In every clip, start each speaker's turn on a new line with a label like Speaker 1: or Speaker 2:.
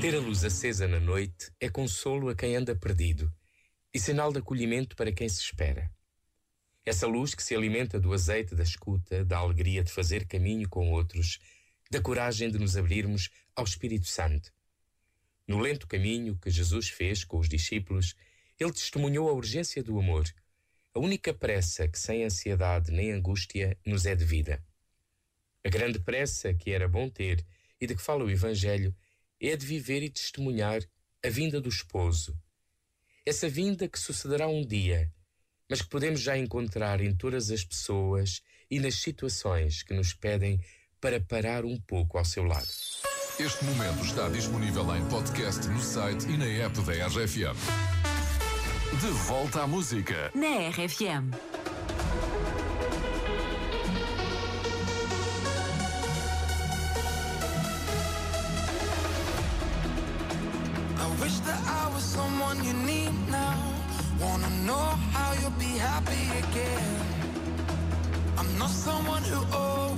Speaker 1: Ter a luz acesa na noite é consolo a quem anda perdido e sinal de acolhimento para quem se espera. Essa luz que se alimenta do azeite da escuta, da alegria de fazer caminho com outros, da coragem de nos abrirmos ao Espírito Santo. No lento caminho que Jesus fez com os discípulos, ele testemunhou a urgência do amor, a única pressa que sem ansiedade nem angústia nos é devida. A grande pressa que era bom ter e de que fala o Evangelho é de viver e testemunhar a vinda do esposo. Essa vinda que sucederá um dia, mas que podemos já encontrar em todas as pessoas e nas situações que nos pedem para parar um pouco ao seu lado.
Speaker 2: Este momento está disponível em podcast no site e na app da RFM. De volta à música.
Speaker 3: Na RFM.
Speaker 4: Wish that I was someone you need now. Wanna know how you'll be happy again. I'm not someone who always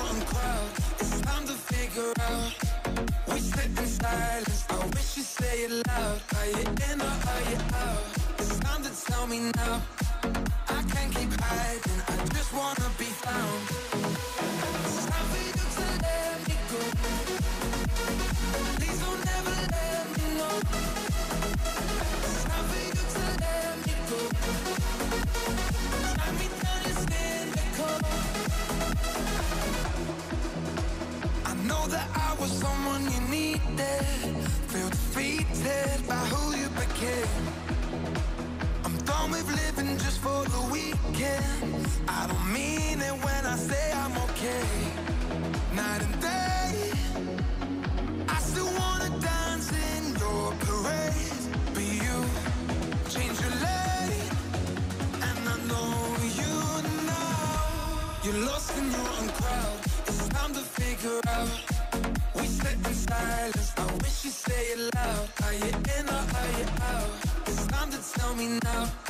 Speaker 4: own crowd. It's time to figure out. We sit in silence. I wish you'd say it loud. Are you in or are you out? It's time to tell me now. I can't keep hiding. I just wanna be the. I don't mean it when I say I'm okay. Night and day, I still wanna dance in your parade. But you change your lane, and I know you now. You're lost in your own crowd. It's time to figure out. We sit in silence. I wish you say it loud. Are you in or are you out? It's time to tell me now.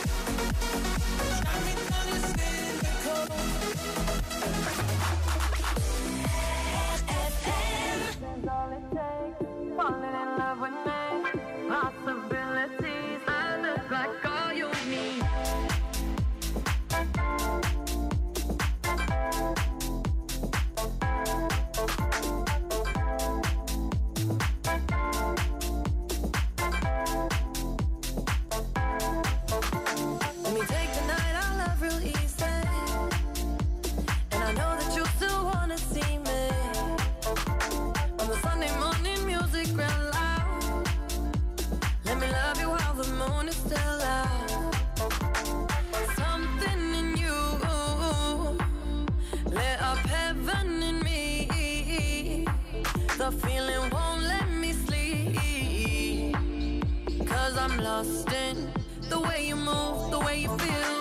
Speaker 5: lost in the way you move, the way you feel.